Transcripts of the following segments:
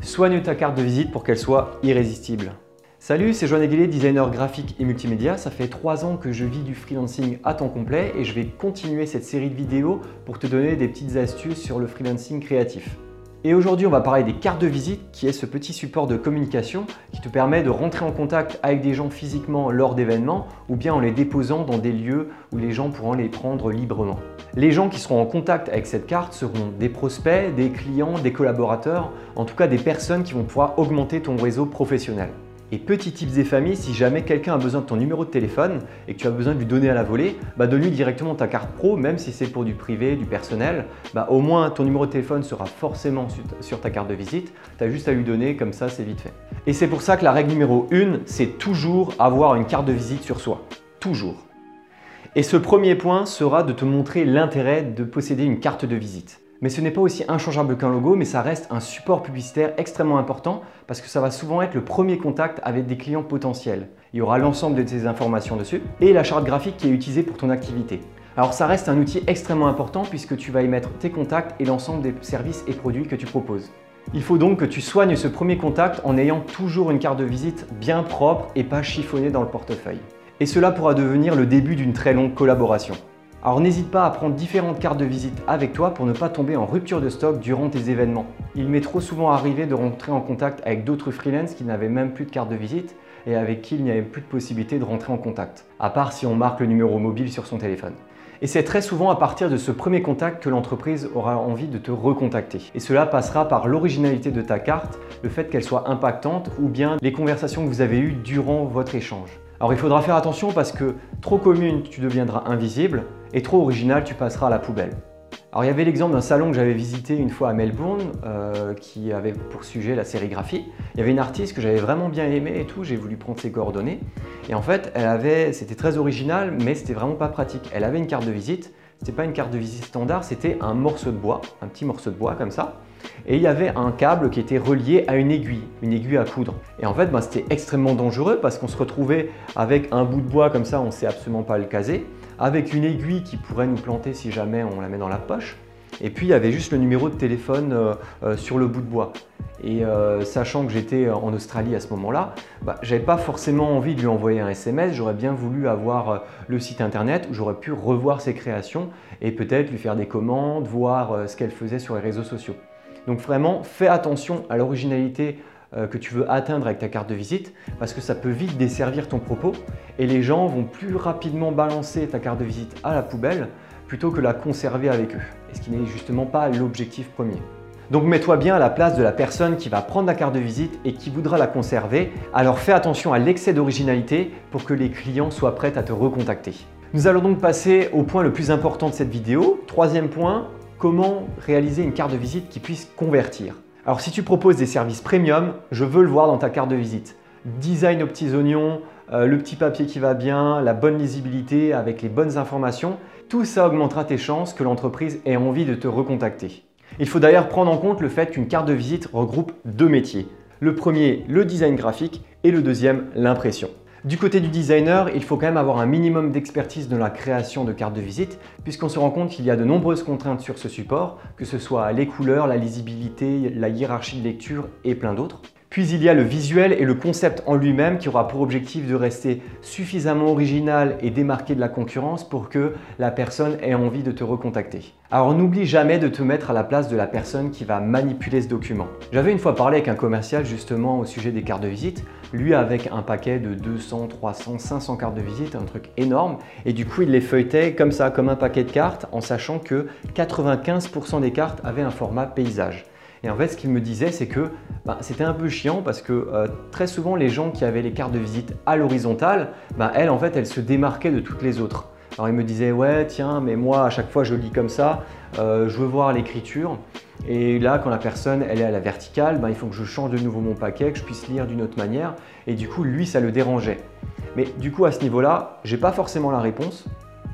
Soigne ta carte de visite pour qu'elle soit irrésistible. Salut, c'est Joanne Aguilé, designer graphique et multimédia. Ça fait trois ans que je vis du freelancing à temps complet et je vais continuer cette série de vidéos pour te donner des petites astuces sur le freelancing créatif. Et aujourd'hui, on va parler des cartes de visite, qui est ce petit support de communication qui te permet de rentrer en contact avec des gens physiquement lors d'événements ou bien en les déposant dans des lieux où les gens pourront les prendre librement. Les gens qui seront en contact avec cette carte seront des prospects, des clients, des collaborateurs, en tout cas des personnes qui vont pouvoir augmenter ton réseau professionnel. Et petits tips et familles, si jamais quelqu'un a besoin de ton numéro de téléphone et que tu as besoin de lui donner à la volée, bah donne-lui directement ta carte pro, même si c'est pour du privé, du personnel. Bah au moins ton numéro de téléphone sera forcément sur ta carte de visite. Tu as juste à lui donner, comme ça c'est vite fait. Et c'est pour ça que la règle numéro 1, c'est toujours avoir une carte de visite sur soi. Toujours. Et ce premier point sera de te montrer l'intérêt de posséder une carte de visite. Mais ce n'est pas aussi inchangeable qu'un logo, mais ça reste un support publicitaire extrêmement important parce que ça va souvent être le premier contact avec des clients potentiels. Il y aura l'ensemble de tes informations dessus et la charte graphique qui est utilisée pour ton activité. Alors ça reste un outil extrêmement important puisque tu vas y mettre tes contacts et l'ensemble des services et produits que tu proposes. Il faut donc que tu soignes ce premier contact en ayant toujours une carte de visite bien propre et pas chiffonnée dans le portefeuille. Et cela pourra devenir le début d'une très longue collaboration. Alors n'hésite pas à prendre différentes cartes de visite avec toi pour ne pas tomber en rupture de stock durant tes événements. Il m'est trop souvent arrivé de rentrer en contact avec d'autres freelances qui n'avaient même plus de carte de visite et avec qui il n'y avait plus de possibilité de rentrer en contact, à part si on marque le numéro mobile sur son téléphone. Et c'est très souvent à partir de ce premier contact que l'entreprise aura envie de te recontacter. Et cela passera par l'originalité de ta carte, le fait qu'elle soit impactante ou bien les conversations que vous avez eues durant votre échange. Alors il faudra faire attention parce que trop commune, tu deviendras invisible et trop original, tu passeras à la poubelle. Alors il y avait l'exemple d'un salon que j'avais visité une fois à Melbourne euh, qui avait pour sujet la sérigraphie. Il y avait une artiste que j'avais vraiment bien aimée et tout, j'ai voulu prendre ses coordonnées. Et en fait, elle avait, c'était très original, mais c'était vraiment pas pratique. Elle avait une carte de visite, c'était pas une carte de visite standard, c'était un morceau de bois, un petit morceau de bois comme ça. Et il y avait un câble qui était relié à une aiguille, une aiguille à coudre. Et en fait, bah, c'était extrêmement dangereux parce qu'on se retrouvait avec un bout de bois comme ça, on ne sait absolument pas le caser, avec une aiguille qui pourrait nous planter si jamais on la met dans la poche. Et puis il y avait juste le numéro de téléphone euh, euh, sur le bout de bois. Et euh, sachant que j'étais en Australie à ce moment-là, bah, j'avais pas forcément envie de lui envoyer un SMS. J'aurais bien voulu avoir le site internet où j'aurais pu revoir ses créations et peut-être lui faire des commandes, voir ce qu'elle faisait sur les réseaux sociaux. Donc vraiment, fais attention à l'originalité euh, que tu veux atteindre avec ta carte de visite parce que ça peut vite desservir ton propos et les gens vont plus rapidement balancer ta carte de visite à la poubelle plutôt que la conserver avec eux, et ce qui n'est justement pas l'objectif premier. Donc mets-toi bien à la place de la personne qui va prendre la carte de visite et qui voudra la conserver, alors fais attention à l'excès d'originalité pour que les clients soient prêts à te recontacter. Nous allons donc passer au point le plus important de cette vidéo. Troisième point, comment réaliser une carte de visite qui puisse convertir. Alors si tu proposes des services premium, je veux le voir dans ta carte de visite. Design aux petits oignons, euh, le petit papier qui va bien, la bonne lisibilité avec les bonnes informations, tout ça augmentera tes chances que l'entreprise ait envie de te recontacter. Il faut d'ailleurs prendre en compte le fait qu'une carte de visite regroupe deux métiers. Le premier, le design graphique et le deuxième, l'impression. Du côté du designer, il faut quand même avoir un minimum d'expertise dans la création de cartes de visite, puisqu'on se rend compte qu'il y a de nombreuses contraintes sur ce support, que ce soit les couleurs, la lisibilité, la hiérarchie de lecture et plein d'autres. Puis il y a le visuel et le concept en lui-même qui aura pour objectif de rester suffisamment original et démarqué de la concurrence pour que la personne ait envie de te recontacter. Alors n'oublie jamais de te mettre à la place de la personne qui va manipuler ce document. J'avais une fois parlé avec un commercial justement au sujet des cartes de visite, lui avec un paquet de 200, 300, 500 cartes de visite, un truc énorme, et du coup il les feuilletait comme ça, comme un paquet de cartes, en sachant que 95% des cartes avaient un format paysage. Et en fait, ce qu'il me disait, c'est que bah, c'était un peu chiant parce que euh, très souvent, les gens qui avaient les cartes de visite à l'horizontale, bah, elles, en fait, elles se démarquaient de toutes les autres. Alors il me disait, ouais, tiens, mais moi, à chaque fois, je lis comme ça, euh, je veux voir l'écriture. Et là, quand la personne, elle est à la verticale, bah, il faut que je change de nouveau mon paquet, que je puisse lire d'une autre manière. Et du coup, lui, ça le dérangeait. Mais du coup, à ce niveau-là, j'ai pas forcément la réponse.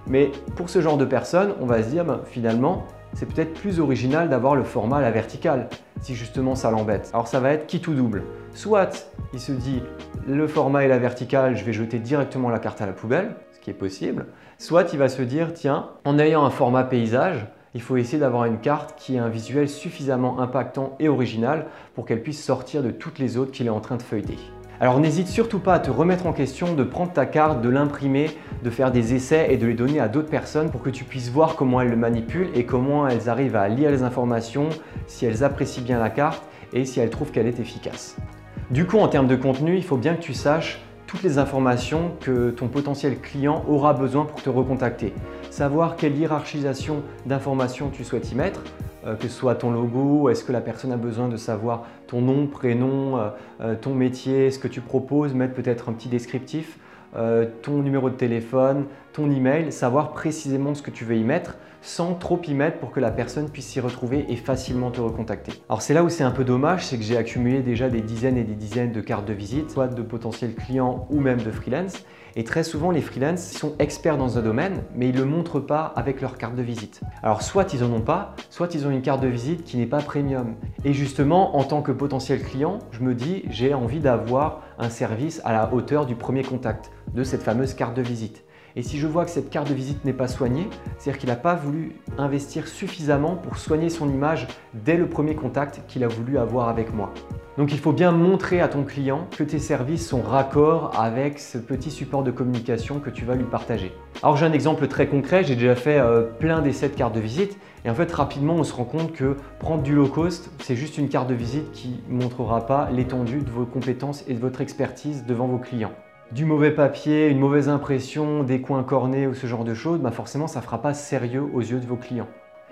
Mais pour ce genre de personnes, on va se dire, finalement, c'est peut-être plus original d'avoir le format à la verticale, si justement ça l'embête. Alors ça va être qui tout double. Soit il se dit le format est la verticale, je vais jeter directement la carte à la poubelle, ce qui est possible. Soit il va se dire tiens, en ayant un format paysage, il faut essayer d'avoir une carte qui ait un visuel suffisamment impactant et original pour qu'elle puisse sortir de toutes les autres qu'il est en train de feuilleter. Alors n'hésite surtout pas à te remettre en question, de prendre ta carte, de l'imprimer, de faire des essais et de les donner à d'autres personnes pour que tu puisses voir comment elles le manipulent et comment elles arrivent à lire les informations, si elles apprécient bien la carte et si elles trouvent qu'elle est efficace. Du coup, en termes de contenu, il faut bien que tu saches toutes les informations que ton potentiel client aura besoin pour te recontacter. Savoir quelle hiérarchisation d'informations tu souhaites y mettre, euh, que ce soit ton logo, est-ce que la personne a besoin de savoir ton nom, prénom, euh, euh, ton métier, ce que tu proposes, mettre peut-être un petit descriptif, ton numéro de téléphone, ton email, savoir précisément ce que tu veux y mettre sans trop y mettre pour que la personne puisse s'y retrouver et facilement te recontacter. Alors c'est là où c'est un peu dommage, c'est que j'ai accumulé déjà des dizaines et des dizaines de cartes de visite, soit de potentiels clients ou même de freelance. Et très souvent, les freelance sont experts dans un domaine, mais ils ne le montrent pas avec leur carte de visite. Alors soit ils n'en ont pas, soit ils ont une carte de visite qui n'est pas premium. Et justement, en tant que potentiel client, je me dis, j'ai envie d'avoir un service à la hauteur du premier contact, de cette fameuse carte de visite. Et si je vois que cette carte de visite n'est pas soignée, c'est-à-dire qu'il n'a pas voulu investir suffisamment pour soigner son image dès le premier contact qu'il a voulu avoir avec moi. Donc il faut bien montrer à ton client que tes services sont raccords avec ce petit support de communication que tu vas lui partager. Alors j'ai un exemple très concret, j'ai déjà fait euh, plein d'essais de cartes de visite et en fait rapidement on se rend compte que prendre du low cost, c'est juste une carte de visite qui ne montrera pas l'étendue de vos compétences et de votre expertise devant vos clients du mauvais papier, une mauvaise impression, des coins cornés ou ce genre de choses, bah forcément ça ne fera pas sérieux aux yeux de vos clients.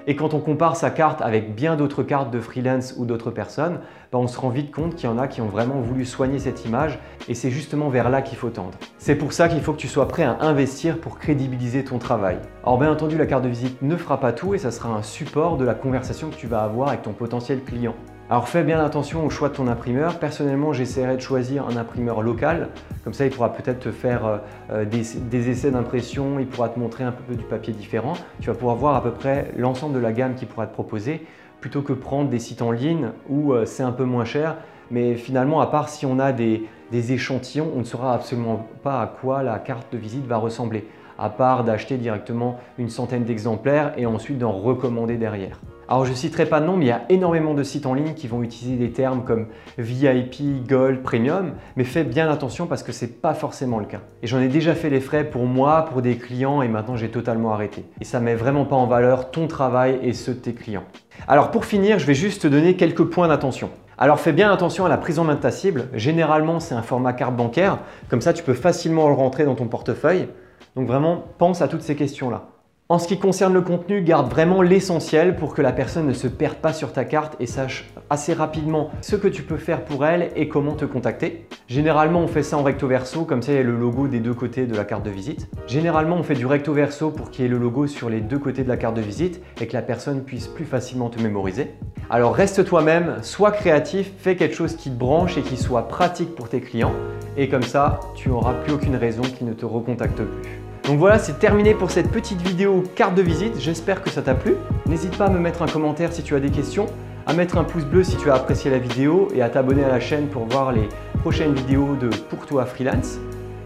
Et quand on compare sa carte avec bien d'autres cartes de freelance ou d'autres personnes, bah on se rend vite compte qu'il y en a qui ont vraiment voulu soigner cette image et c'est justement vers là qu'il faut tendre. C'est pour ça qu'il faut que tu sois prêt à investir pour crédibiliser ton travail. Alors bien entendu, la carte de visite ne fera pas tout et ça sera un support de la conversation que tu vas avoir avec ton potentiel client. Alors fais bien attention au choix de ton imprimeur. Personnellement, j'essaierai de choisir un imprimeur local. Comme ça, il pourra peut-être te faire euh, euh, des, essais d'impression, il pourra te montrer un peu du papier différent. Tu vas pouvoir voir à peu près l'ensemble de la gamme qu'il pourra te proposer plutôt que prendre des sites en ligne où euh, c'est un peu moins cher. Mais finalement, à part si on a des, des échantillons, on ne saura absolument pas à quoi la carte de visite va ressembler, à part d'acheter directement une centaine d'exemplaires et ensuite d'en recommander derrière. Alors je ne citerai pas de nom, mais il y a énormément de sites en ligne qui vont utiliser des termes comme VIP, Gold, Premium, mais fais bien attention parce que ce n'est pas forcément le cas. Et j'en ai déjà fait les frais pour moi, pour des clients, et maintenant j'ai totalement arrêté. Et ça ne met vraiment pas en valeur ton travail et ceux de tes clients. Alors pour finir, je vais juste te donner quelques points d'attention. Alors fais bien attention à la prise en main de ta cible. Généralement, c'est un format carte bancaire. Comme ça, tu peux facilement le rentrer dans ton portefeuille. Donc vraiment, pense à toutes ces questions-là. En ce qui concerne le contenu, garde vraiment l'essentiel pour que la personne ne se perde pas sur ta carte et sache assez rapidement ce que tu peux faire pour elle et comment te contacter. Généralement, on fait ça en recto verso, comme ça il y a le logo des deux côtés de la carte de visite. Généralement, on fait du recto verso pour qu'il y ait le logo sur les deux côtés de la carte de visite et que la personne puisse plus facilement te mémoriser. Alors reste toi-même, sois créatif, fais quelque chose qui te branche et qui soit pratique pour tes clients et comme ça, tu n'auras plus aucune raison qu'ils ne te recontactent plus. Donc voilà, c'est terminé pour cette petite vidéo carte de visite. J'espère que ça t'a plu. N'hésite pas à me mettre un commentaire si tu as des questions, à mettre un pouce bleu si tu as apprécié la vidéo et à t'abonner à la chaîne pour voir les prochaines vidéos de Pour toi freelance.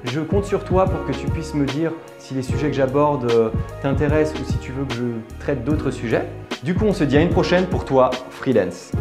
Je compte sur toi pour que tu puisses me dire si les sujets que j'aborde euh, t'intéressent ou si tu veux que je traite d'autres sujets. Du coup, on se dit à une prochaine pour toi freelance.